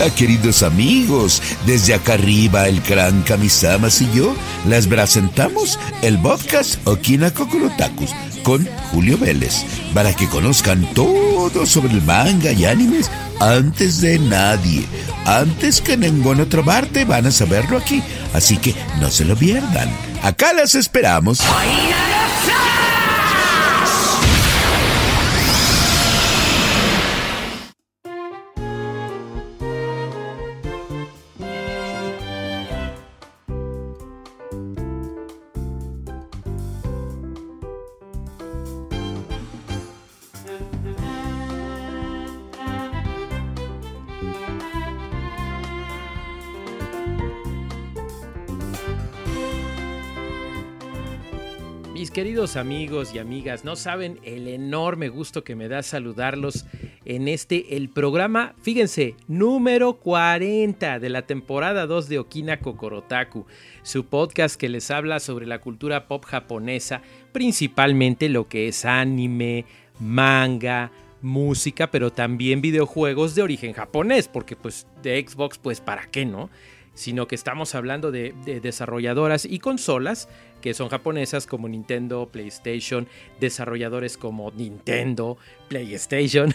Hola, queridos amigos. Desde acá arriba, el gran Kamisamas y yo les presentamos el podcast Okina Kokorotakus con Julio Vélez para que conozcan todo sobre el manga y animes antes de nadie. Antes que en ninguna otra parte van a saberlo aquí. Así que no se lo pierdan. Acá las esperamos. Amigos y amigas, no saben el enorme gusto que me da saludarlos en este, el programa, fíjense, número 40 de la temporada 2 de Okina Kokorotaku, su podcast que les habla sobre la cultura pop japonesa, principalmente lo que es anime, manga, música, pero también videojuegos de origen japonés, porque pues de Xbox, pues para qué, ¿no? Sino que estamos hablando de, de desarrolladoras y consolas que son japonesas como Nintendo, PlayStation, desarrolladores como Nintendo, PlayStation,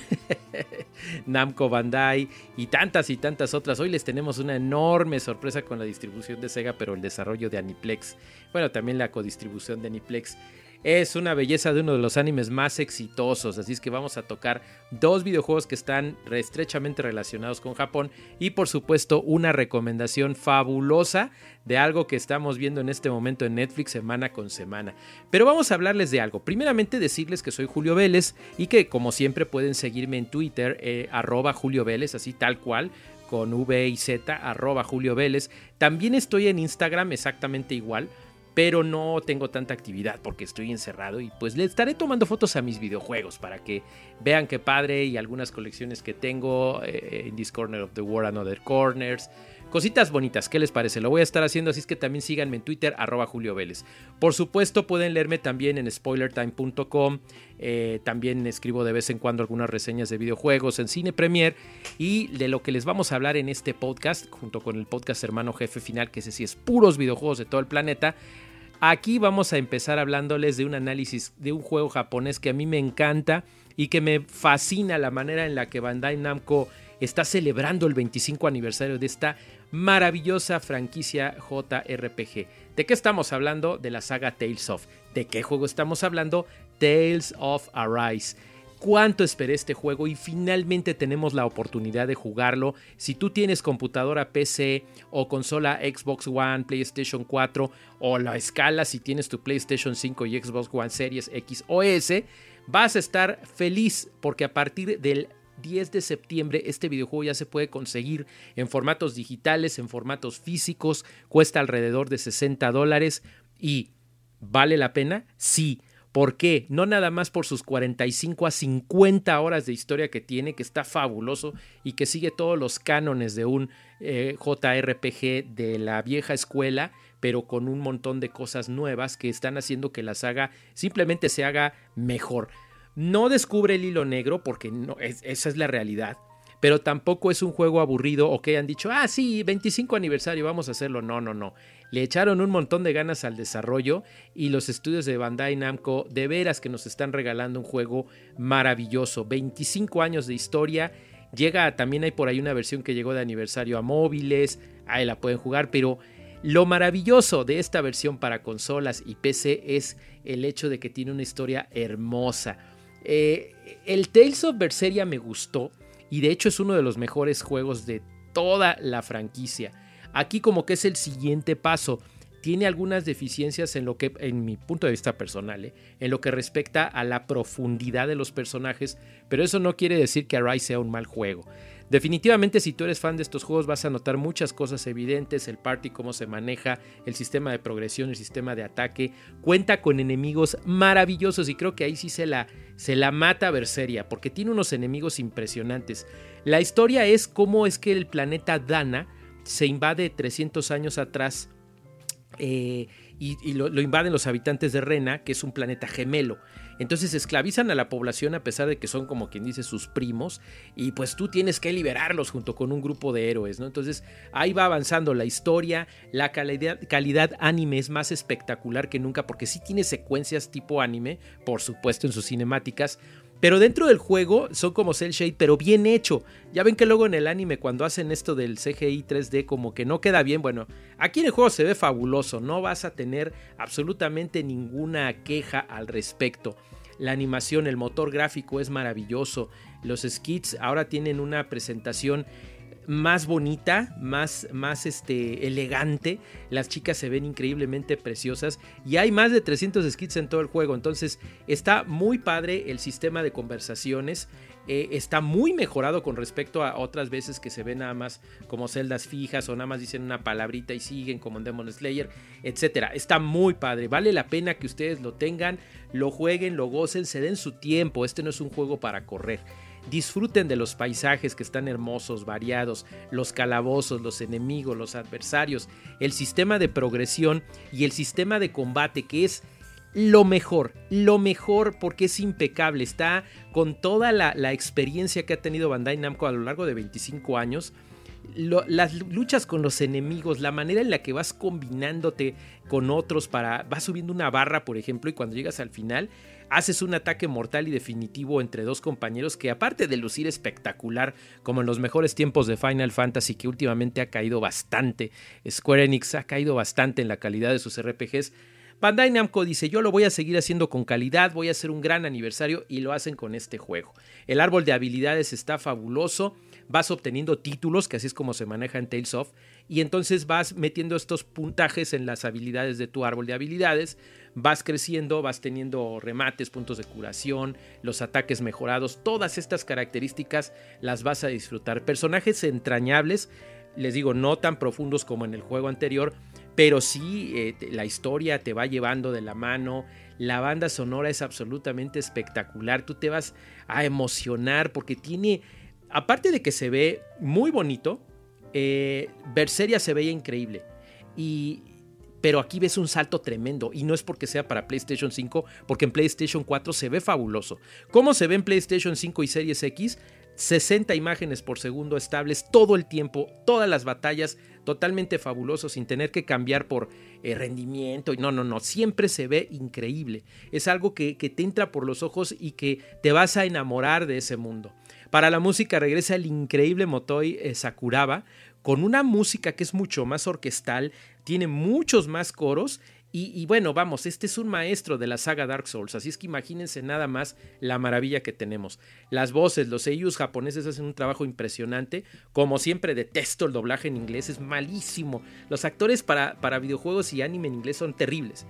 Namco Bandai y tantas y tantas otras. Hoy les tenemos una enorme sorpresa con la distribución de Sega, pero el desarrollo de Aniplex. Bueno, también la codistribución de Aniplex es una belleza de uno de los animes más exitosos, así es que vamos a tocar dos videojuegos que están estrechamente relacionados con Japón y por supuesto una recomendación fabulosa de algo que estamos viendo en este momento en Netflix semana con semana. Pero vamos a hablarles de algo. Primeramente decirles que soy Julio Vélez y que como siempre pueden seguirme en Twitter, eh, arroba Julio Vélez, así tal cual con V y Z, arroba Julio Vélez. También estoy en Instagram exactamente igual pero no tengo tanta actividad porque estoy encerrado y pues le estaré tomando fotos a mis videojuegos para que vean qué padre y algunas colecciones que tengo eh, en This Corner of the World and Other Corners. Cositas bonitas, ¿qué les parece? Lo voy a estar haciendo, así es que también síganme en Twitter, arroba Julio Vélez. Por supuesto, pueden leerme también en spoilertime.com. Eh, también escribo de vez en cuando algunas reseñas de videojuegos en Cine Premier. Y de lo que les vamos a hablar en este podcast, junto con el podcast Hermano Jefe Final, que ese sí es puros videojuegos de todo el planeta. Aquí vamos a empezar hablándoles de un análisis de un juego japonés que a mí me encanta y que me fascina la manera en la que Bandai Namco está celebrando el 25 aniversario de esta maravillosa franquicia JRPG. ¿De qué estamos hablando? De la saga Tales of. ¿De qué juego estamos hablando? Tales of Arise. ¿Cuánto esperé este juego? Y finalmente tenemos la oportunidad de jugarlo. Si tú tienes computadora PC o consola Xbox One, PlayStation 4 o la escala si tienes tu PlayStation 5 y Xbox One Series X o S, vas a estar feliz porque a partir del 10 de septiembre este videojuego ya se puede conseguir en formatos digitales, en formatos físicos, cuesta alrededor de 60 dólares y ¿vale la pena? Sí. ¿Por qué? No nada más por sus 45 a 50 horas de historia que tiene, que está fabuloso y que sigue todos los cánones de un eh, JRPG de la vieja escuela, pero con un montón de cosas nuevas que están haciendo que la saga simplemente se haga mejor. No descubre el hilo negro porque no, esa es la realidad. Pero tampoco es un juego aburrido o que hayan dicho, ah, sí, 25 aniversario, vamos a hacerlo. No, no, no. Le echaron un montón de ganas al desarrollo y los estudios de Bandai Namco de veras que nos están regalando un juego maravilloso. 25 años de historia. Llega, también hay por ahí una versión que llegó de aniversario a móviles. Ahí la pueden jugar, pero lo maravilloso de esta versión para consolas y PC es el hecho de que tiene una historia hermosa eh, el Tales of Berseria me gustó y de hecho es uno de los mejores juegos de toda la franquicia. Aquí como que es el siguiente paso. Tiene algunas deficiencias en lo que, en mi punto de vista personal, eh, en lo que respecta a la profundidad de los personajes, pero eso no quiere decir que Arise sea un mal juego. Definitivamente si tú eres fan de estos juegos vas a notar muchas cosas evidentes, el party, cómo se maneja, el sistema de progresión, el sistema de ataque, cuenta con enemigos maravillosos y creo que ahí sí se la, se la mata Berseria porque tiene unos enemigos impresionantes. La historia es cómo es que el planeta Dana se invade 300 años atrás eh, y, lo, invaden los habitantes de Rena, que es un planeta gemelo. Entonces esclavizan a la población a pesar de que son como quien dice sus primos y pues tú tienes que liberarlos junto con un grupo de héroes, ¿no? Entonces ahí va avanzando la historia, la calidad, anime es más espectacular que nunca porque sí tiene secuencias tipo anime, por supuesto en sus cinemáticas, pero dentro del juego son como cel shade, pero bien hecho. Ya ven que luego en el anime cuando hacen esto del CGI 3D como que no queda bien. Bueno, aquí en el juego se ve fabuloso. No vas a tener absolutamente ninguna queja al respecto. La animación, el motor gráfico es maravilloso. Los skits ahora tienen una presentación más bonita, más, más este, elegante. Las chicas se ven increíblemente preciosas y hay más de 300 skits en todo el juego. Entonces está muy padre el sistema de conversaciones. Eh, está muy mejorado con respecto a otras veces que se ven nada más como celdas fijas o nada más dicen una palabrita y siguen como en Demon Slayer, etcétera. Está muy padre, vale la pena que ustedes lo tengan, lo jueguen, lo gocen, se den su tiempo. Este no es un juego para correr. Disfruten de los paisajes que están hermosos, variados, los calabozos, los enemigos, los adversarios, el sistema de progresión y el sistema de combate que es lo mejor, lo mejor porque es impecable, está con toda la, experiencia que ha tenido Bandai Namco a lo largo de 25 años. Las luchas con los enemigos, la manera en la que vas combinándote con otros para, vas subiendo una barra, por ejemplo, y cuando llegas al final, haces un ataque mortal y definitivo entre dos compañeros que aparte de lucir espectacular como en los mejores tiempos de Final Fantasy que últimamente ha caído bastante, Square Enix ha caído bastante en la calidad de sus RPGs, Bandai Namco dice, yo lo voy a seguir haciendo con calidad, voy a hacer un gran aniversario y lo hacen con este juego. El árbol de habilidades está fabuloso, vas obteniendo títulos, que así es como se maneja en Tales of, y entonces vas metiendo estos puntajes en las habilidades de tu árbol de habilidades, vas creciendo, vas teniendo remates, puntos de curación, los ataques mejorados, todas estas características las vas a disfrutar. Personajes entrañables, les digo, no tan profundos como en el juego anterior, pero sí eh, la historia te va llevando de la mano, la banda sonora es absolutamente espectacular, tú te vas a emocionar porque tiene, aparte de que se ve muy bonito, eh, Berseria se veía increíble. Y, pero aquí ves un salto tremendo y no es porque sea para PlayStation 5, porque en PlayStation 4 se ve fabuloso. ¿Cómo se ve en PlayStation 5 y Series X? 60 imágenes por segundo estables todo el tiempo, todas las batallas totalmente fabuloso sin tener que cambiar por eh, rendimiento. No, no, no, siempre se ve increíble. Es algo que, que, te entra por los ojos y que te vas a enamorar de ese mundo. Para la música regresa el increíble Motoi eh, Sakuraba con una música que es mucho más orquestal, tiene muchos más coros y, bueno, vamos, este es un maestro de la saga Dark Souls, así es que imagínense nada más la maravilla que tenemos. Las voces, los seiyus japoneses hacen un trabajo impresionante. Como siempre, detesto el doblaje en inglés, es malísimo. Los actores para, para videojuegos y anime en inglés son terribles.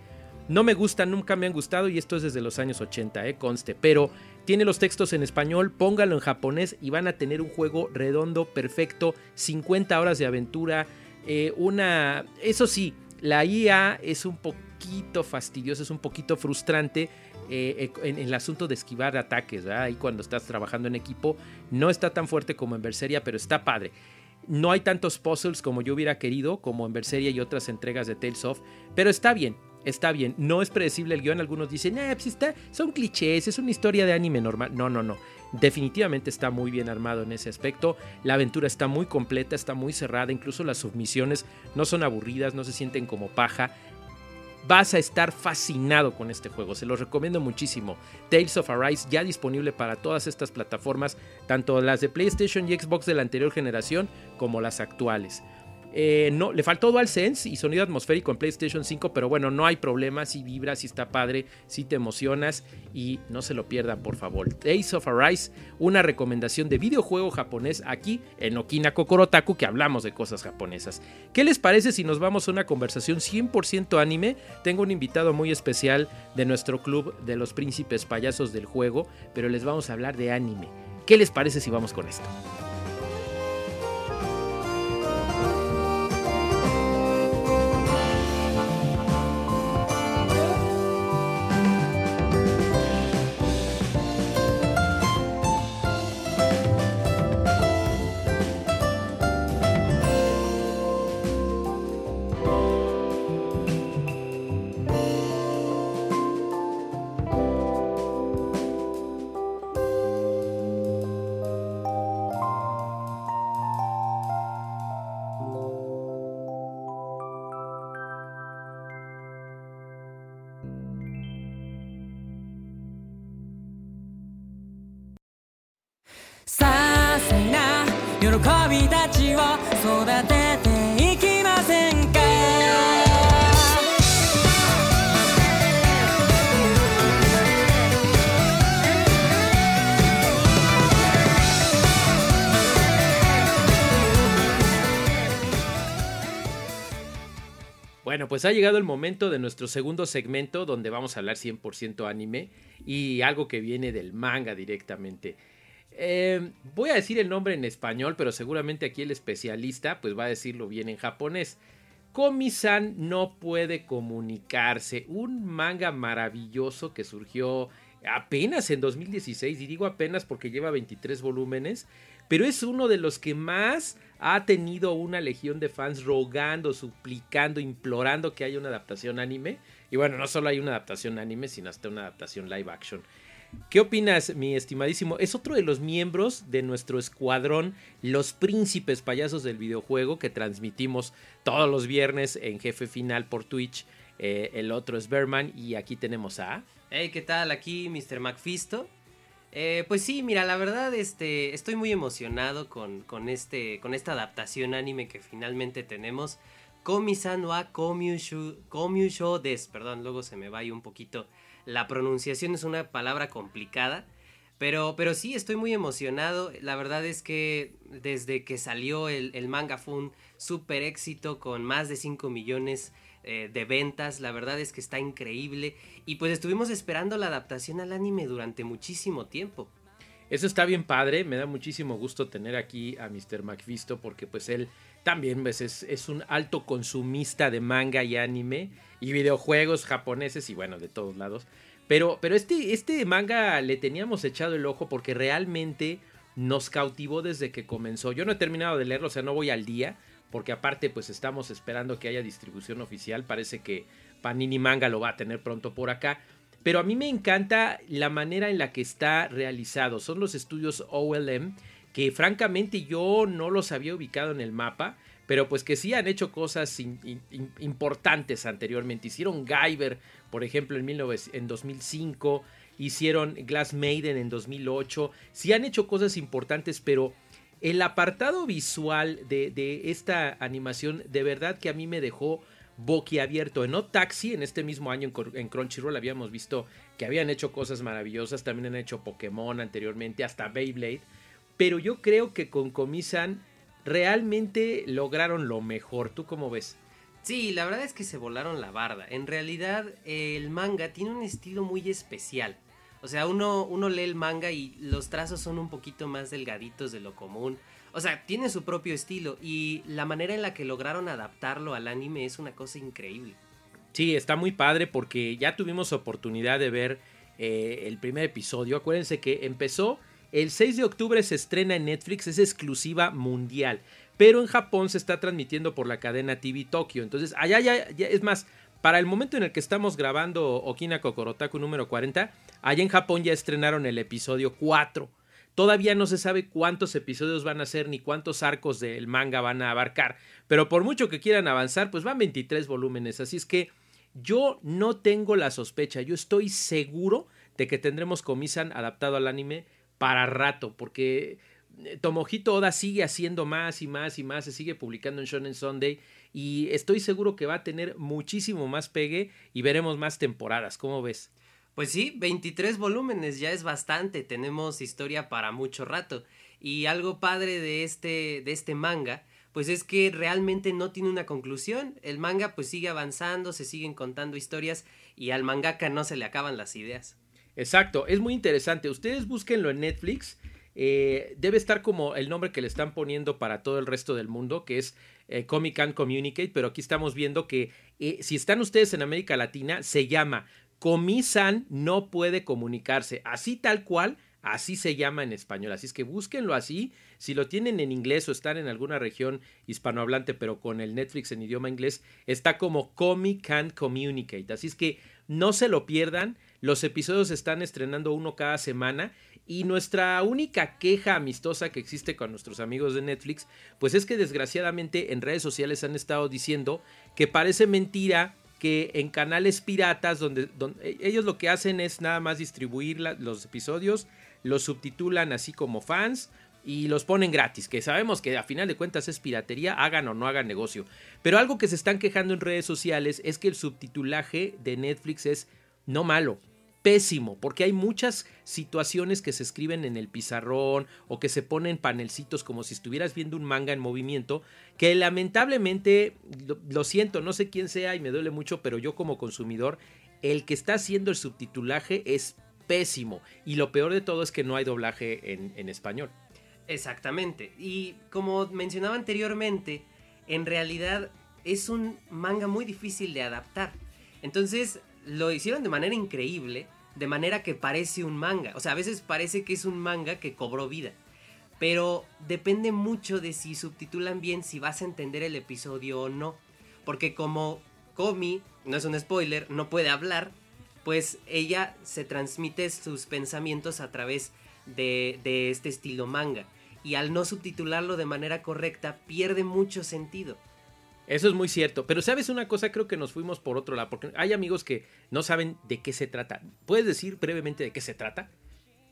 No me gustan, nunca me han gustado y esto es desde los años 80, eh, conste. Pero tiene los textos en español, póngalo en japonés y van a tener un juego redondo, perfecto, 50 horas de aventura, eh, una... Eso sí, la IA es un poquito fastidiosa, es un poquito frustrante eh, eh, en, el asunto de esquivar ataques, Ahí cuando estás trabajando en equipo no está tan fuerte como en Berseria, pero está padre. No hay tantos puzzles como yo hubiera querido, como en Berseria y otras entregas de Tales of, pero está bien está bien. No es predecible el guion. Algunos dicen, eh, pues son clichés, es una historia de anime normal. No, no, no. Definitivamente está muy bien armado en ese aspecto. La aventura está muy completa, está muy cerrada. Incluso las submisiones no son aburridas, no se sienten como paja. Vas a estar fascinado con este juego, se los recomiendo muchísimo. Tales of Arise ya disponible para todas estas plataformas, tanto las de PlayStation y Xbox de la anterior generación como las actuales. Eh, no, le faltó DualSense y sonido atmosférico en PlayStation 5, pero bueno, no hay problema, si vibra, si está padre, si te emocionas y no se lo pierdan, por favor. Days of Arise, una recomendación de videojuego japonés aquí en Okina Kokorotaku, que hablamos de cosas japonesas. ¿Qué les parece si nos vamos a una conversación 100% anime? Tengo un invitado muy especial de nuestro club de los príncipes payasos del juego, pero les vamos a hablar de anime. ¿Qué les parece si vamos con esto? びたちを育てていきませんか Bueno, pues ha llegado el momento de nuestro segundo segmento donde vamos a hablar 100% anime y algo que viene del manga directamente. Eh, voy a decir el nombre en español, pero seguramente aquí el especialista pues va a decirlo bien en japonés. Komi-san no puede comunicarse. Un manga maravilloso que surgió apenas en 2016, y digo apenas porque lleva 23 volúmenes, pero es uno de los que más ha tenido una legión de fans rogando, suplicando, implorando que haya una adaptación anime. Y bueno, no solo hay una adaptación anime, sino hasta una adaptación live action. ¿Qué opinas, mi estimadísimo? Es otro de los miembros de nuestro escuadrón, los príncipes payasos del videojuego, que transmitimos todos los viernes en Jefe Final por Twitch. Eh, el otro es Berman y aquí tenemos a... Hey, ¿qué tal? Aquí Mr. McFisto. Eh, pues sí, mira, la verdad, este, estoy muy emocionado con, con, este, con esta adaptación anime que finalmente tenemos. Komi-san wa Komyusho des, perdón, luego se me va ahí un poquito la pronunciación es una palabra complicada. Pero, pero sí, estoy muy emocionado. La verdad es que desde que salió el, manga fue un super éxito con más de 5 millones eh, de ventas. La verdad es que está increíble. Y pues estuvimos esperando la adaptación al anime durante muchísimo tiempo. Eso está bien padre, me da muchísimo gusto tener aquí a Mr. McVisto porque pues él también pues, es, es, un alto consumista de manga y anime y videojuegos japoneses y bueno, de todos lados. Pero, pero este, este manga le teníamos echado el ojo porque realmente nos cautivó desde que comenzó. Yo no he terminado de leerlo, o sea, no voy al día, porque aparte pues estamos esperando que haya distribución oficial. Parece que Panini Manga lo va a tener pronto por acá. Pero a mí me encanta la manera en la que está realizado. Son los estudios OLM que francamente yo no los había ubicado en el mapa, pero pues que sí han hecho cosas importantes anteriormente. Hicieron Guyver, por ejemplo, en, en 2005, hicieron Glass Maiden en 2008, sí han hecho cosas importantes, pero el apartado visual de, esta animación de verdad que a mí me dejó boquiabierto. En O Taxi, en este mismo año en Crunchyroll, habíamos visto que habían hecho cosas maravillosas. También han hecho Pokémon anteriormente, hasta Beyblade. Pero yo creo que con Comisan realmente lograron lo mejor. ¿Tú cómo ves? Sí, la verdad es que se volaron la barda. En realidad, el manga tiene un estilo muy especial. O sea, uno, uno lee el manga y los trazos son un poquito más delgaditos de lo común. O sea, tiene su propio estilo y la manera en la que lograron adaptarlo al anime es una cosa increíble. Sí, está muy padre porque ya tuvimos oportunidad de ver eh, el primer episodio. Acuérdense que empezó el 6 de octubre, se estrena en Netflix, es exclusiva mundial. Pero en Japón se está transmitiendo por la cadena TV Tokyo. Entonces, allá ya, es más, para el momento en el que estamos grabando Okina Kokorotaku número 40, allá en Japón ya estrenaron el episodio 4. Todavía no se sabe cuántos episodios van a ser ni cuántos arcos del manga van a abarcar, pero por mucho que quieran avanzar, pues van 23 volúmenes, así es que yo no tengo la sospecha, yo estoy seguro de que tendremos Comisan adaptado al anime para rato, porque eh, Tomohito Oda sigue haciendo más y más y más, se sigue publicando en Shonen Sunday y estoy seguro que va a tener muchísimo más pegue y veremos más temporadas, ¿cómo ves? Pues sí, 23 volúmenes ya es bastante, tenemos historia para mucho rato. Y algo padre de este, de este manga, pues es que realmente no tiene una conclusión. El manga pues sigue avanzando, se siguen contando historias y al mangaka no se le acaban las ideas. Exacto, es muy interesante. Ustedes búsquenlo en Netflix. Eh, debe estar como el nombre que le están poniendo para todo el resto del mundo, que es eh, Comic Can Communicate, pero aquí estamos viendo que eh, si están ustedes en América Latina, se llama Comisan no puede comunicarse, así tal cual, así se llama en español. Así es que búsquenlo así. Si lo tienen en inglés o están en alguna región hispanohablante, pero con el Netflix en idioma inglés, está como Comic Can Communicate. Así es que no se lo pierdan. Los episodios están estrenando uno cada semana. Y nuestra única queja amistosa que existe con nuestros amigos de Netflix, pues es que desgraciadamente en redes sociales han estado diciendo que parece mentira que en canales piratas donde, e, ellos lo que hacen es nada más distribuir los episodios, los subtitulan así como fans, y los ponen gratis, que sabemos que a final de cuentas es piratería, hagan o no hagan negocio. Pero algo que se están quejando en redes sociales es que el subtitulaje de Netflix es no malo, pésimo, porque hay muchas situaciones que se escriben en el pizarrón o que se ponen panelcitos como si estuvieras viendo un manga en movimiento, que lamentablemente, lo, siento, no sé quién sea y me duele mucho, pero yo como consumidor, el que está haciendo el subtitulaje es pésimo. Y lo peor de todo es que no hay doblaje en español. Exactamente. Y como mencionaba anteriormente, en realidad es un manga muy difícil de adaptar. Entonces lo hicieron de manera increíble, de manera que parece un manga. O sea, a veces parece que es un manga que cobró vida. Pero depende mucho de si subtitulan bien, si vas a entender el episodio o no. Porque como Komi, no es un spoiler, no puede hablar, pues ella se transmite sus pensamientos a través de, este estilo manga. Y al no subtitularlo de manera correcta, pierde mucho sentido. Eso es muy cierto. Pero sabes una cosa, creo que nos fuimos por otro lado, porque hay amigos que no saben de qué se trata. ¿Puedes decir brevemente de qué se trata?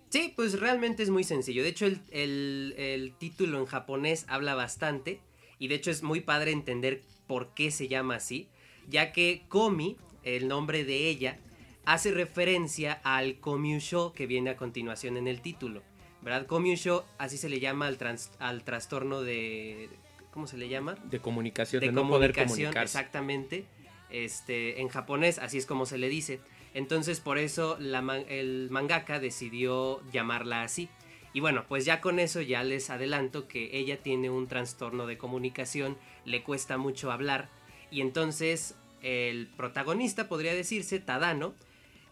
Sí, pues realmente es muy sencillo. De hecho, el, título en japonés habla bastante. Y de hecho es muy padre entender por qué se llama así. Ya que Komi, el nombre de ella, hace referencia al Komusho que viene a continuación en el título. ¿Verdad? Komusho, así se le llama al, trans, al trastorno de ¿cómo se le llama? De comunicación, de, de no comunicación, poder comunicarse. Exactamente. Este, en japonés, así es como se le dice. Entonces, por eso la, el mangaka decidió llamarla así. Y bueno, pues ya con eso ya les adelanto que ella tiene un trastorno de comunicación, le cuesta mucho hablar. Y entonces el protagonista, podría decirse, Tadano,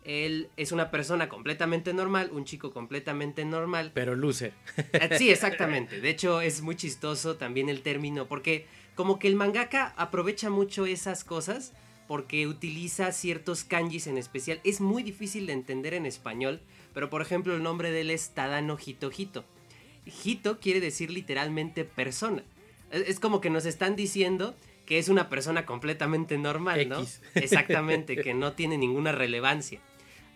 él es una persona completamente normal, un chico completamente normal. Pero luce. Sí, exactamente. De hecho, es muy chistoso también el término, porque como que el mangaka aprovecha mucho esas cosas, porque utiliza ciertos kanjis en especial. Es muy difícil de entender en español, pero por ejemplo el nombre de él es Tadano Hito Hito. Hito quiere decir literalmente persona. Es como que nos están diciendo que es una persona completamente normal, ¿no? X. Exactamente, que no tiene ninguna relevancia.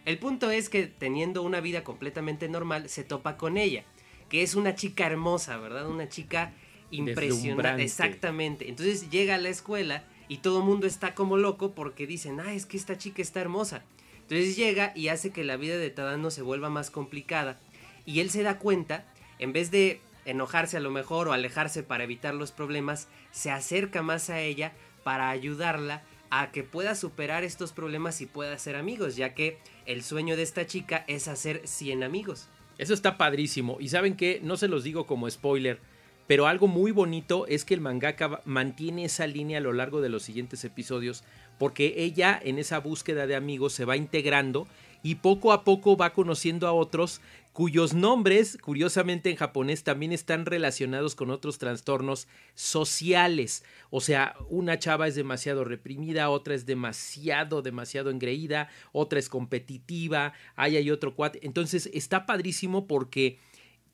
El punto es que teniendo una vida completamente normal, se topa con ella, que es una chica hermosa, ¿verdad? Una chica impresionante. Exactamente. Entonces llega a la escuela y todo el mundo está como loco porque dicen, ah, es que esta chica está hermosa. Entonces llega y hace que la vida de Tadano se vuelva más complicada. Y él se da cuenta, en vez de enojarse a lo mejor o alejarse para evitar los problemas, se acerca más a ella para ayudarla a que pueda superar estos problemas y pueda ser amigos, ya que el sueño de esta chica es hacer 100 amigos. Eso está padrísimo. Y saben que, no se los digo como spoiler, pero algo muy bonito es que el mangaka mantiene esa línea a lo largo de los siguientes episodios, porque ella en esa búsqueda de amigos se va integrando y poco a poco va conociendo a otros cuyos nombres, curiosamente en japonés, también están relacionados con otros trastornos sociales. O sea, una chava es demasiado reprimida, otra es demasiado, demasiado engreída, otra es competitiva, ahí hay otro cuate. Entonces está padrísimo porque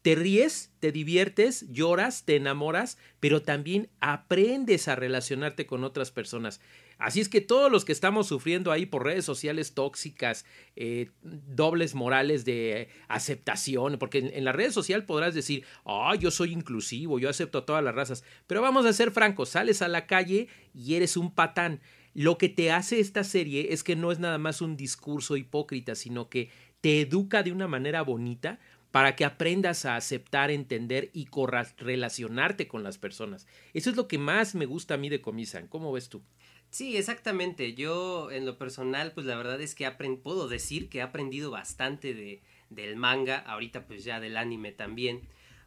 te ríes, te diviertes, lloras, te enamoras, pero también aprendes a relacionarte con otras personas. Así es que todos los que estamos sufriendo ahí por redes sociales tóxicas, eh, dobles morales de aceptación, porque en, la red social podrás decir, ah, yo soy inclusivo, yo acepto a todas las razas, pero vamos a ser francos, sales a la calle y eres un patán. Lo que te hace esta serie es que no es nada más un discurso hipócrita, sino que te educa de una manera bonita para que aprendas a aceptar, entender y relacionarte con las personas. Eso es lo que más me gusta a mí de Comisan. ¿Cómo ves tú? Sí, exactamente. Yo en lo personal, pues la verdad es que puedo decir que he aprendido bastante de, del manga, ahorita pues ya del anime también,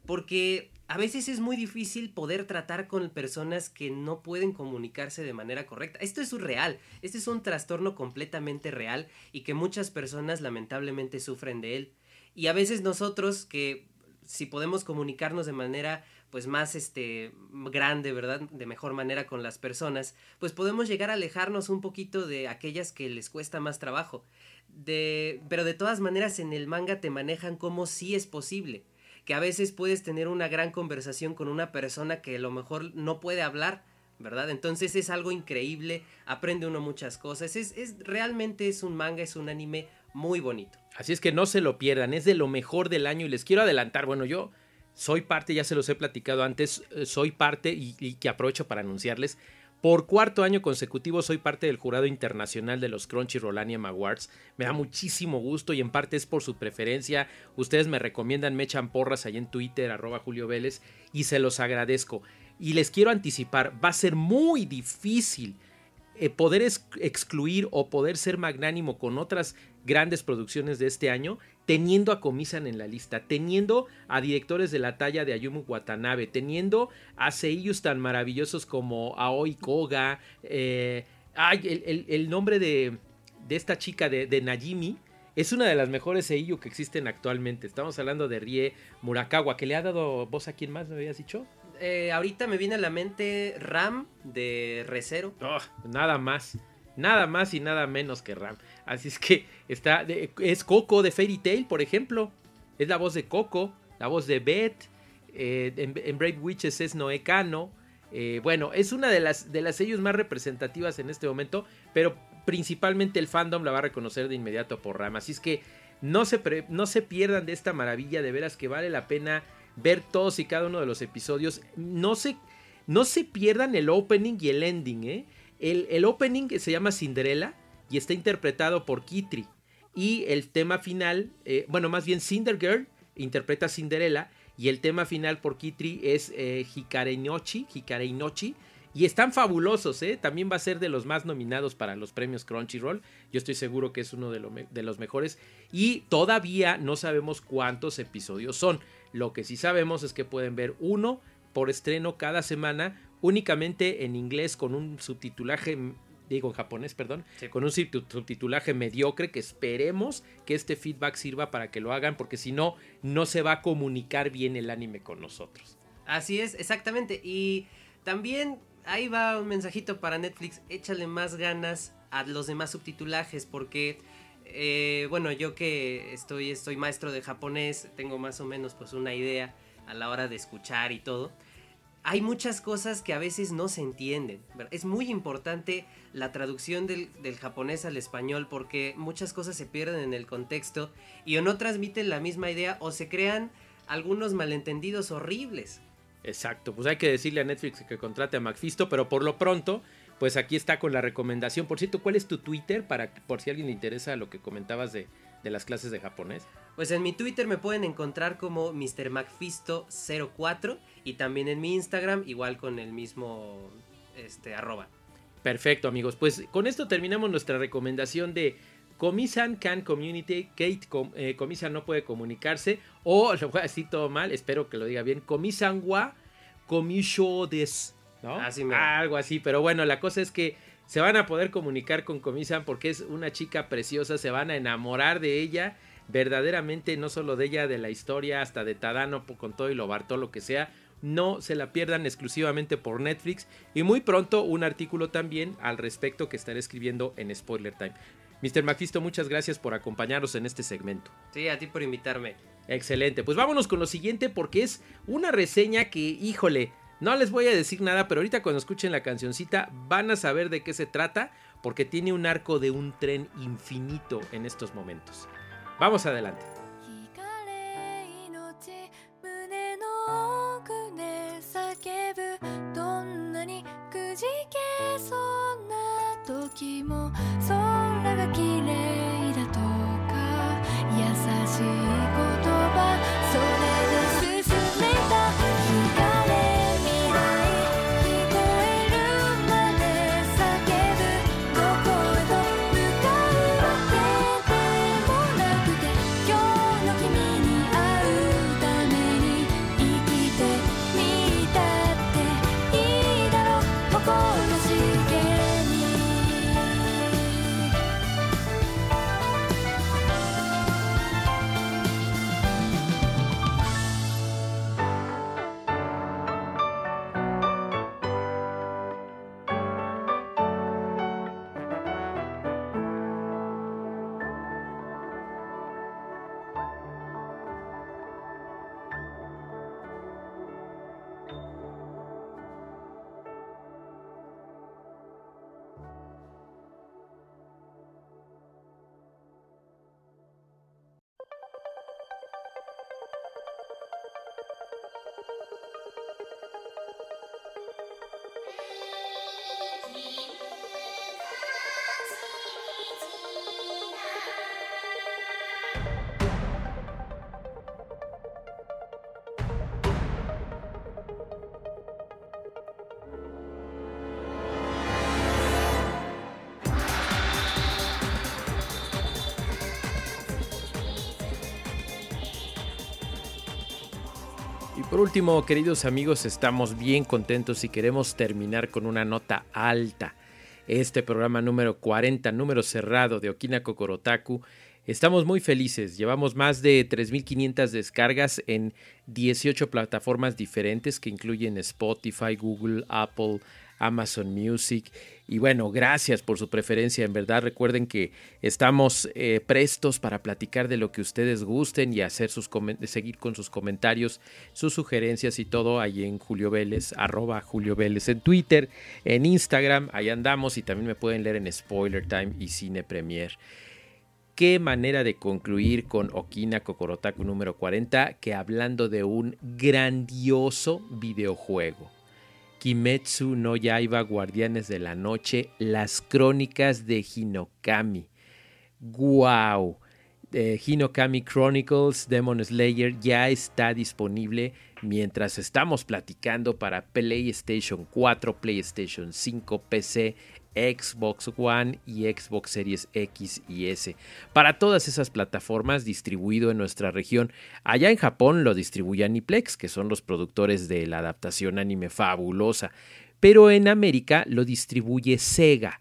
porque a veces es muy difícil poder tratar con personas que no pueden comunicarse de manera correcta. Esto es real, este es un trastorno completamente real y que muchas personas lamentablemente sufren de él. Y a veces nosotros que si podemos comunicarnos de manera pues más este grande, ¿verdad? De mejor manera con las personas, pues podemos llegar a alejarnos un poquito de aquellas que les cuesta más trabajo. De, pero de todas maneras en el manga te manejan como si es posible, que a veces puedes tener una gran conversación con una persona que a lo mejor no puede hablar, ¿verdad? Entonces es algo increíble, aprende uno muchas cosas, es, es realmente es un manga, es un anime muy bonito. Así es que no se lo pierdan, es de lo mejor del año y les quiero adelantar, bueno, yo soy parte, ya se los he platicado antes, eh, soy parte y, que aprovecho para anunciarles. Por cuarto año consecutivo soy parte del jurado internacional de los Crunchyroll Anime Awards. Me da muchísimo gusto y en parte es por su preferencia. Ustedes me recomiendan, me echan porras ahí en Twitter, arroba Julio Vélez, y se los agradezco. Y les quiero anticipar, va a ser muy difícil eh, poder ex- excluir o poder ser magnánimo con otras grandes producciones de este año, teniendo a Comisan en la lista, teniendo a directores de la talla de Ayumu Watanabe, teniendo a seiyus tan maravillosos como Aoi Koga, eh, ay, el, el- el nombre de, de esta chica de, de Najimi. Es una de las mejores seiyuu que existen actualmente. Estamos hablando de Rie Murakawa, que le ha dado voz a quién más, me habías dicho. Eh, ahorita me viene a la mente Ram de Recero. Oh, nada más. Nada más y nada menos que Ram. Así es que está. es Coco de Fairy Tail, por ejemplo. Es la voz de Coco, la voz de Beth. eh, en, en Brave Witches es Noé Cano. eh, bueno, es una de las, de las sellos más representativas en este momento. Pero principalmente el fandom la va a reconocer de inmediato por Ram. Así es que no se, no se pierdan de esta maravilla. De veras que vale la pena ver todos y cada uno de los episodios. No se, no se pierdan el opening y el ending, ¿eh? El, el opening se llama Cinderella y está interpretado por Kitri. Y el tema final, eh, bueno, más bien Cinder Girl interpreta Cinderella y el tema final por Kitri es eh, Hikareinochi, Hikareinochi. Y están fabulosos, ¿eh? También va a ser de los más nominados para los premios Crunchyroll. Yo estoy seguro que es uno de, de los mejores. Y todavía no sabemos cuántos episodios son. Lo que sí sabemos es que pueden ver uno por estreno cada semana, únicamente en inglés con un subtitulaje, digo en japonés, perdón, Sí. con un subti- subtitulaje mediocre que esperemos que este feedback sirva para que lo hagan, porque si no, no se va a comunicar bien el anime con nosotros. Así es, exactamente. Y también ahí va un mensajito para Netflix. Échale más ganas a los demás subtitulajes porque, eh, bueno, yo que estoy, estoy maestro de japonés, tengo más o menos pues una idea a la hora de escuchar y todo. Hay muchas cosas que a veces no se entienden. Es muy importante la traducción del, japonés al español porque muchas cosas se pierden en el contexto y o no transmiten la misma idea o se crean algunos malentendidos horribles. Exacto, pues hay que decirle a Netflix que contrate a Macfisto, pero por lo pronto, pues aquí está con la recomendación. Por cierto, ¿cuál es tu Twitter para por si a alguien le interesa lo que comentabas de las clases de japonés? Pues en mi Twitter me pueden encontrar como MrMacFisto04 y también en mi Instagram igual con el mismo este arroba. Perfecto, amigos. Pues con esto terminamos nuestra recomendación de Comisan Can Community. Kate Com- eh, Comisan no puede comunicarse. O lo voy a decir todo mal, espero que lo diga bien. Comisan wa Komisho des. ¿No? Así mero. Algo así. Pero bueno, la cosa es que se van a poder comunicar con Comisan porque es una chica preciosa. Se van a enamorar de ella. Verdaderamente, no solo de ella, de la historia, hasta de Tadano, con todo y lo Bartolo que sea. No se la pierdan exclusivamente por Netflix. Y muy pronto un artículo también al respecto que estaré escribiendo en Spoiler Time. Mr. Mafisto, muchas gracias por acompañarnos en este segmento. Sí, a ti por invitarme. Excelente, pues vámonos con lo siguiente porque es una reseña que, híjole, no les voy a decir nada, pero ahorita cuando escuchen la cancioncita van a saber de qué se trata porque tiene un arco de un tren infinito en estos momentos. Vamos adelante. Último, queridos amigos, estamos bien contentos y queremos terminar con una nota alta. Este programa número 40, número cerrado de Okina Kokorotaku, estamos muy felices. Llevamos más de 3.500 descargas en 18 plataformas diferentes que incluyen Spotify, Google, Apple, Amazon Music. Y bueno, gracias por su preferencia. En verdad, recuerden que estamos eh, prestos para platicar de lo que ustedes gusten y hacer sus seguir con sus comentarios, sus sugerencias y todo ahí en Julio Vélez, arroba Julio Vélez en Twitter, en Instagram, ahí andamos y también me pueden leer en Spoiler Time y Cine Premier qué manera de concluir con Okina Kokorotaku número 40 que hablando de un grandioso videojuego. Kimetsu no Yaiba Guardianes de la Noche, las crónicas de Hinokami. ¡Wow! Eh, Hinokami Chronicles Demon Slayer ya está disponible mientras estamos platicando para PlayStation 4, PlayStation 5, PC, Xbox One y Xbox Series X y S. Para todas esas plataformas distribuido en nuestra región. Allá en Japón lo distribuye Aniplex, que son los productores de la adaptación anime fabulosa. Pero en América lo distribuye Sega.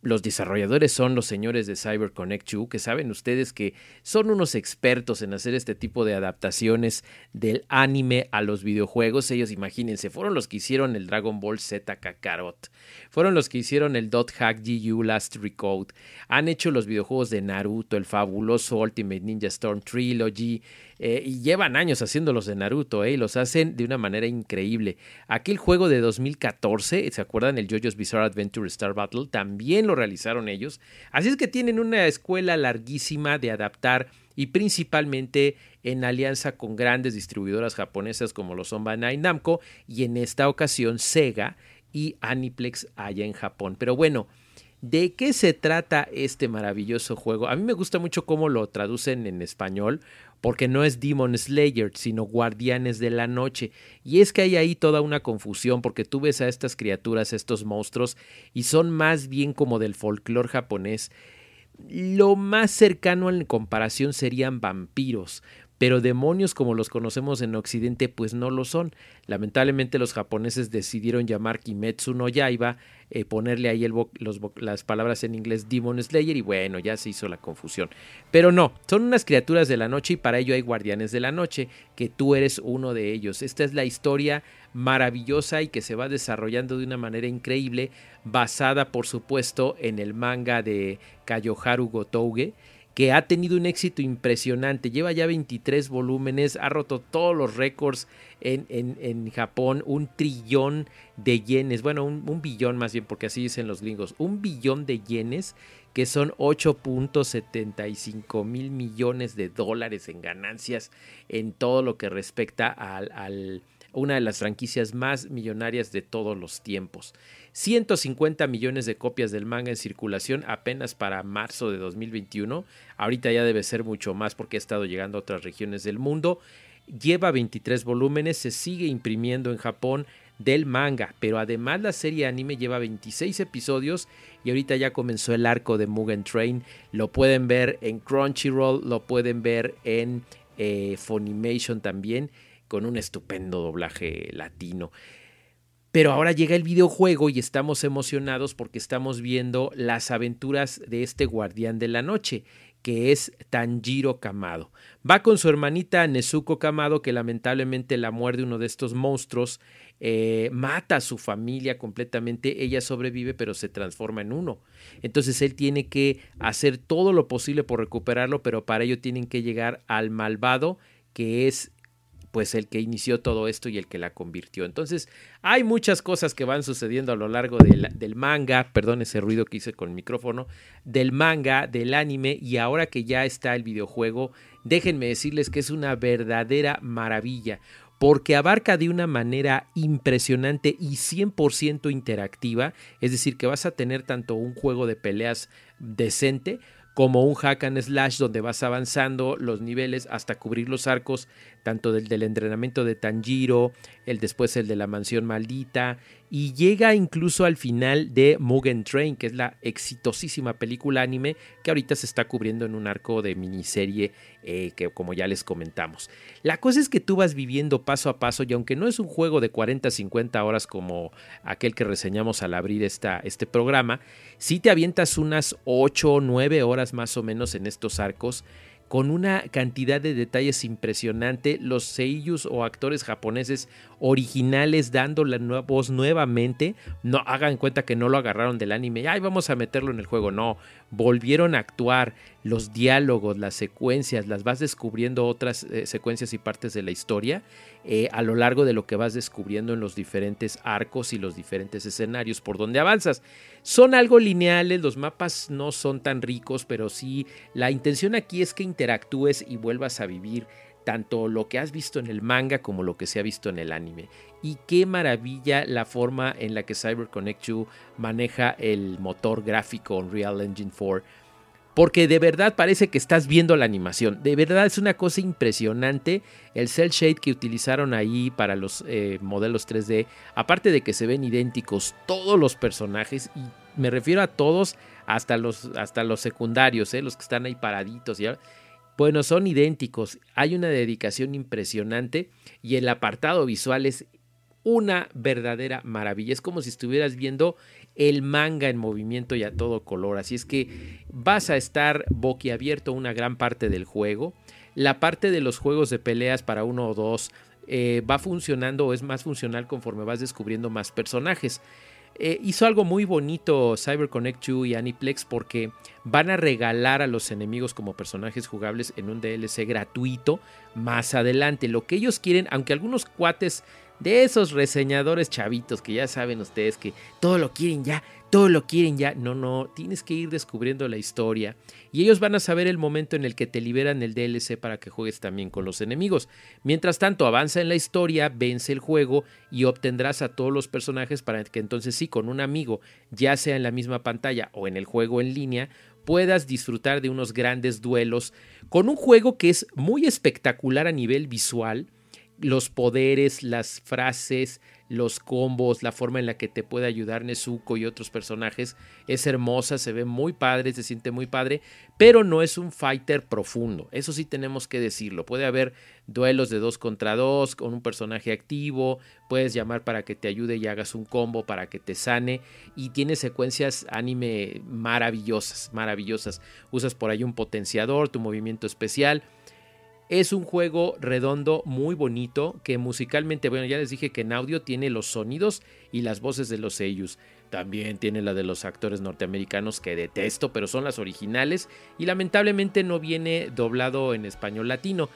Los desarrolladores son los señores de CyberConnect 2, que saben ustedes que son unos expertos en hacer este tipo de adaptaciones del anime a los videojuegos. Ellos, imagínense, fueron los que hicieron el Dragon Ball Z Kakarot, fueron los que hicieron el Dot Hack GU Last Recode, han hecho los videojuegos de Naruto, el fabuloso Ultimate Ninja Storm Trilogy, eh, y llevan años haciendo los de Naruto, eh, y los hacen de una manera increíble. Aquel juego de 2014, ¿se acuerdan? El JoJo's Bizarre Adventure Star Battle, también lo realizaron ellos. Así es que tienen una escuela larguísima de adaptar y principalmente en alianza con grandes distribuidoras japonesas como lo son Bandai Namco y en esta ocasión Sega y Aniplex allá en Japón. Pero bueno, ¿De qué se trata este maravilloso juego? A mí me gusta mucho cómo lo traducen en español, porque no es Demon Slayer, sino Guardianes de la Noche. Y es que hay ahí toda una confusión, porque tú ves a estas criaturas, estos monstruos, y son más bien como del folclore japonés. Lo más cercano en comparación serían vampiros, pero demonios como los conocemos en Occidente pues no lo son. Lamentablemente los japoneses decidieron llamar Kimetsu no Yaiba, eh, ponerle ahí las palabras en inglés Demon Slayer y bueno, ya se hizo la confusión. Pero no, son unas criaturas de la noche y para ello hay guardianes de la noche, que tú eres uno de ellos. Esta es la historia maravillosa y que se va desarrollando de una manera increíble, basada por supuesto en el manga de Kayoharu Gotouge que ha tenido un éxito impresionante. Lleva ya 23 volúmenes, ha roto todos los récords en, en, Japón, un trillón de yenes, bueno, un, billón más bien, porque así dicen los gringos, un billón de yenes que son 8.75 mil millones de dólares en ganancias en todo lo que respecta al una de las franquicias más millonarias de todos los tiempos. 150 millones de copias del manga en circulación apenas para marzo de 2021. Ahorita ya debe ser mucho más porque ha estado llegando a otras regiones del mundo. Lleva 23 volúmenes, se sigue imprimiendo en Japón del manga, pero además la serie anime lleva 26 episodios y ahorita ya comenzó el arco de Mugen Train. Lo pueden ver en Crunchyroll, lo pueden ver en eh, Funimation también, con un estupendo doblaje latino. Pero ahora llega el videojuego y estamos emocionados porque estamos viendo las aventuras de este guardián de la noche, que es Tanjiro Kamado. Va con su hermanita Nezuko Kamado, que lamentablemente la muerde uno de estos monstruos, eh, mata a su familia completamente, ella sobrevive pero se transforma en uno. Entonces él tiene que hacer todo lo posible por recuperarlo, pero para ello tienen que llegar al malvado que es pues el que inició todo esto y el que la convirtió. Entonces, hay muchas cosas que van sucediendo a lo largo del manga, perdón ese ruido que hice con el micrófono, del manga, del anime y ahora que ya está el videojuego, déjenme decirles que es una verdadera maravilla porque abarca de una manera impresionante y 100% interactiva, es decir, que vas a tener tanto un juego de peleas decente como un hack and slash donde vas avanzando los niveles hasta cubrir los arcos tanto del, del entrenamiento de Tanjiro, el después el de la mansión maldita, y llega incluso al final de Mugen Train, que es la exitosísima película anime que ahorita se está cubriendo en un arco de miniserie eh, que como ya les comentamos. La cosa es que tú vas viviendo paso a paso y aunque no es un juego de 40-50 horas como aquel que reseñamos al abrir esta, este programa, sí te avientas unas 8 o 9 horas más o menos en estos arcos con una cantidad de detalles impresionante, los seiyus o actores japoneses originales dando la voz nuevamente, no hagan cuenta que no lo agarraron del anime, ay vamos a meterlo en el juego, no, volvieron a actuar, los diálogos, las secuencias, las vas descubriendo otras eh, secuencias y partes de la historia eh, a lo largo de lo que vas descubriendo en los diferentes arcos y los diferentes escenarios por donde avanzas. Son algo lineales, los mapas no son tan ricos, pero sí la intención aquí es que interactúes y vuelvas a vivir tanto lo que has visto en el manga como lo que se ha visto en el anime. Y qué maravilla la forma en la que CyberConnect 2 maneja el motor gráfico Unreal Engine 4. Porque de verdad parece que estás viendo la animación. De verdad es una cosa impresionante el cel shade que utilizaron ahí para los eh, modelos 3D. Aparte de que se ven idénticos todos los personajes. Y me refiero a todos hasta los, hasta los secundarios, eh, los que están ahí paraditos. Bueno, son idénticos. Hay una dedicación impresionante y el apartado visual es una verdadera maravilla. Es como si estuvieras viendo el manga en movimiento y a todo color. Así es que vas a estar boquiabierto una gran parte del juego. La parte de los juegos de peleas para uno o dos eh, va funcionando o es más funcional conforme vas descubriendo más personajes. Eh, hizo algo muy bonito CyberConnect 2 y Aniplex porque van a regalar a los enemigos como personajes jugables en un DLC gratuito más adelante. Lo que ellos quieren, aunque algunos cuates de esos reseñadores chavitos que ya saben ustedes que todo lo quieren ya, todo lo quieren ya. No, no, tienes que ir descubriendo la historia y ellos van a saber el momento en el que te liberan el DLC para que juegues también con los enemigos. Mientras tanto, avanza en la historia, vence el juego y obtendrás a todos los personajes para que entonces sí, con un amigo, ya sea en la misma pantalla o en el juego en línea, puedas disfrutar de unos grandes duelos con un juego que es muy espectacular a nivel visual. Los poderes, las frases, los combos, la forma en la que te puede ayudar Nezuko y otros personajes es hermosa, se ve muy padre, se siente muy padre, pero no es un fighter profundo. Eso sí tenemos que decirlo. Puede haber duelos de dos contra dos con un personaje activo, puedes llamar para que te ayude y hagas un combo para que te sane y tiene secuencias anime maravillosas, maravillosas. Usas por ahí un potenciador, tu movimiento especial es un juego redondo, muy bonito, que musicalmente, bueno, ya les dije que en audio tiene los sonidos y las voces de los sellos. También tiene la de los actores norteamericanos que detesto, pero son las originales y lamentablemente no viene doblado en español latino.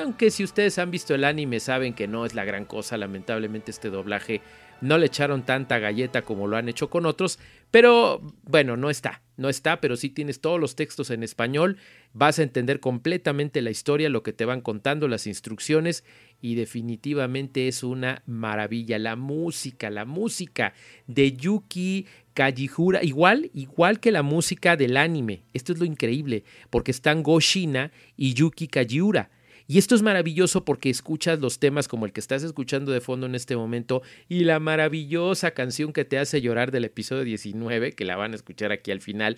Aunque si ustedes han visto el anime saben que no es la gran cosa, lamentablemente este doblaje no le echaron tanta galleta como lo han hecho con otros, pero bueno, no está, no está, pero sí tienes todos los textos en español, vas a entender completamente la historia, lo que te van contando, las instrucciones y definitivamente es una maravilla. La música, la música de Yuki Kajihura, igual, igual que la música del anime. Esto es lo increíble, porque están Goshina y Yuki Kajiura y esto es maravilloso porque escuchas los temas como el que estás escuchando de fondo en este momento y la maravillosa canción que te hace llorar del episodio 19, que la van a escuchar aquí al final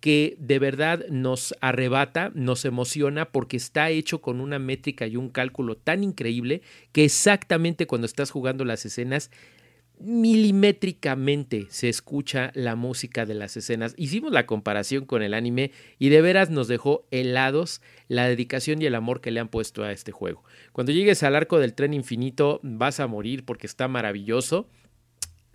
que de verdad nos arrebata, nos emociona porque está hecho con una métrica y un cálculo tan increíble que exactamente cuando estás jugando las escenas milimétricamente se escucha la música de las escenas. Hicimos la comparación con el anime y de veras nos dejó helados la dedicación y el amor que le han puesto a este juego. Cuando llegues al arco del tren infinito vas a morir porque está maravilloso.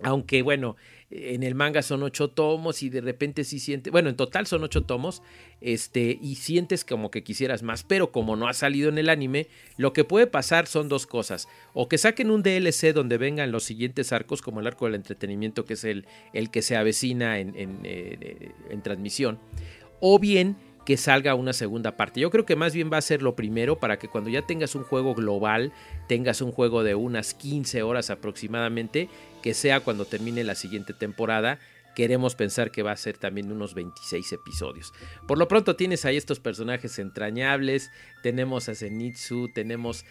Aunque bueno, en el manga son ocho tomos y de repente sí sientes, bueno, en total son ocho tomos, este, y sientes como que quisieras más, pero como no ha salido en el anime, lo que puede pasar son dos cosas, o que saquen un DLC donde vengan los siguientes arcos, como el arco del entretenimiento, que es el, el que se avecina en, en, eh, en transmisión, o bien que salga una segunda parte. Yo creo que más bien va a ser lo primero para que cuando ya tengas un juego global, tengas un juego de unas 15 horas aproximadamente, que sea cuando termine la siguiente temporada. Queremos pensar que va a ser también unos 26 episodios. Por lo pronto tienes ahí estos personajes entrañables. Tenemos a Zenitsu, tenemos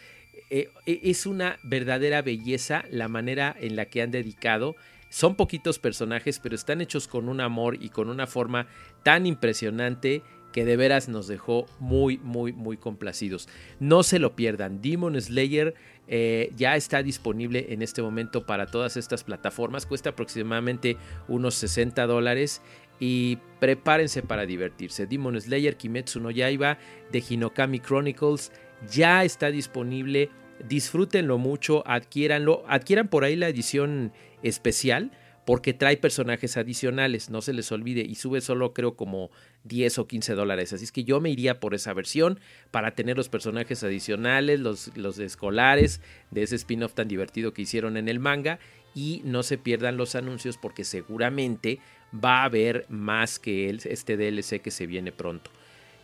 eh, e, es una verdadera belleza la manera en la que han dedicado. Son poquitos personajes, pero están hechos con un amor y con una forma tan impresionante que de veras nos dejó muy, muy, muy complacidos. No se lo pierdan. Demon Slayer eh, ya está disponible en este momento para todas estas plataformas. Cuesta aproximadamente unos 60 dólares. Y prepárense para divertirse. Demon Slayer, Kimetsu no Yaiba, de Hinokami Chronicles ya está disponible. Disfrútenlo mucho, adquiéranlo. Adquieran por ahí la edición especial porque trae personajes adicionales, no se les olvide, y sube solo creo como 10 o 15 dólares. Así es que yo me iría por esa versión para tener los personajes adicionales, los, los escolares de ese spin-off tan divertido que hicieron en el manga. Y no se pierdan los anuncios porque seguramente va a haber más que este DLC que se viene pronto.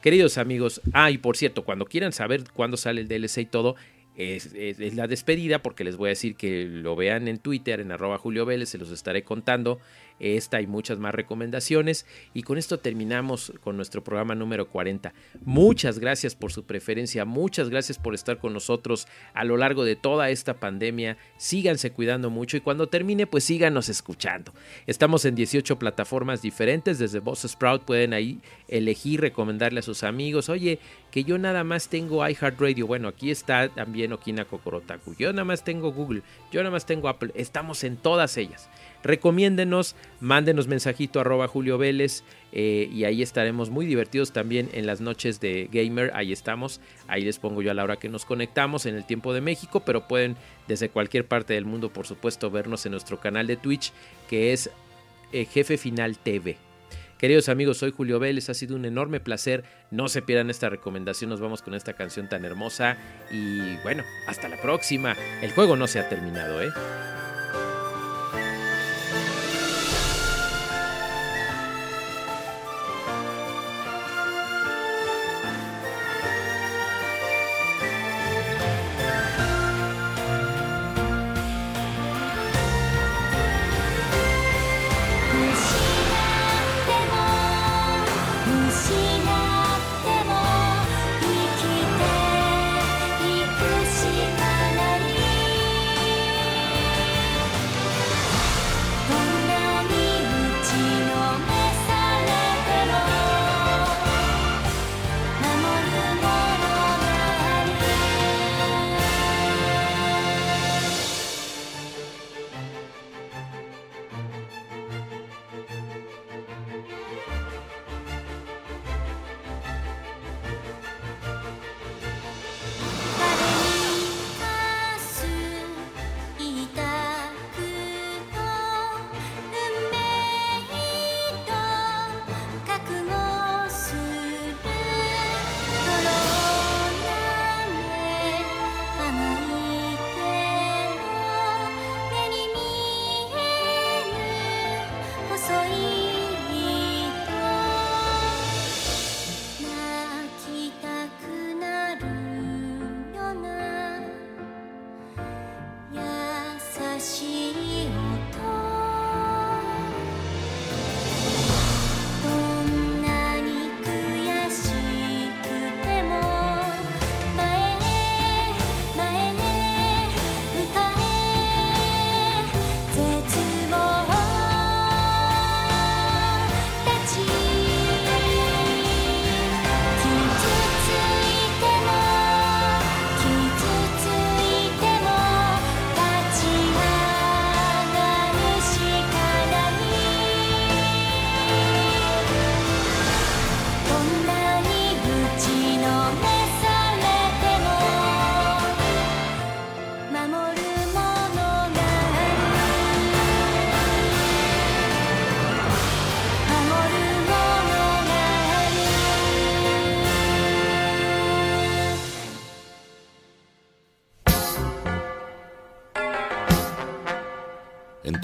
Queridos amigos, ah, y por cierto, cuando quieran saber cuándo sale el DLC y todo, es, la despedida porque les voy a decir que lo vean en Twitter, en arroba Julio Vélez, se los estaré contando esta y muchas más recomendaciones. Y con esto terminamos con nuestro programa número 40. Muchas gracias por su preferencia, muchas gracias por estar con nosotros a lo largo de toda esta pandemia. Síganse cuidando mucho y cuando termine, pues síganos escuchando. Estamos en 18 plataformas diferentes, desde Boss Sprout pueden ahí elegir, recomendarle a sus amigos, oye, que yo nada más tengo iHeartRadio. Bueno, aquí está también Okina Kokorotaku. Yo nada más tengo Google, yo nada más tengo Apple. Estamos en todas ellas recomiéndenos, mándenos mensajito arroba Julio Vélez eh, y ahí estaremos muy divertidos también en las noches de Gamer, ahí estamos, ahí les pongo yo a la hora que nos conectamos en el tiempo de México, pero pueden desde cualquier parte del mundo por supuesto vernos en nuestro canal de Twitch que es eh, Jefe Final TV. Queridos amigos, soy Julio Vélez, ha sido un enorme placer. No se pierdan esta recomendación, nos vamos con esta canción tan hermosa. Y bueno, hasta la próxima. El juego no se ha terminado, ¿eh?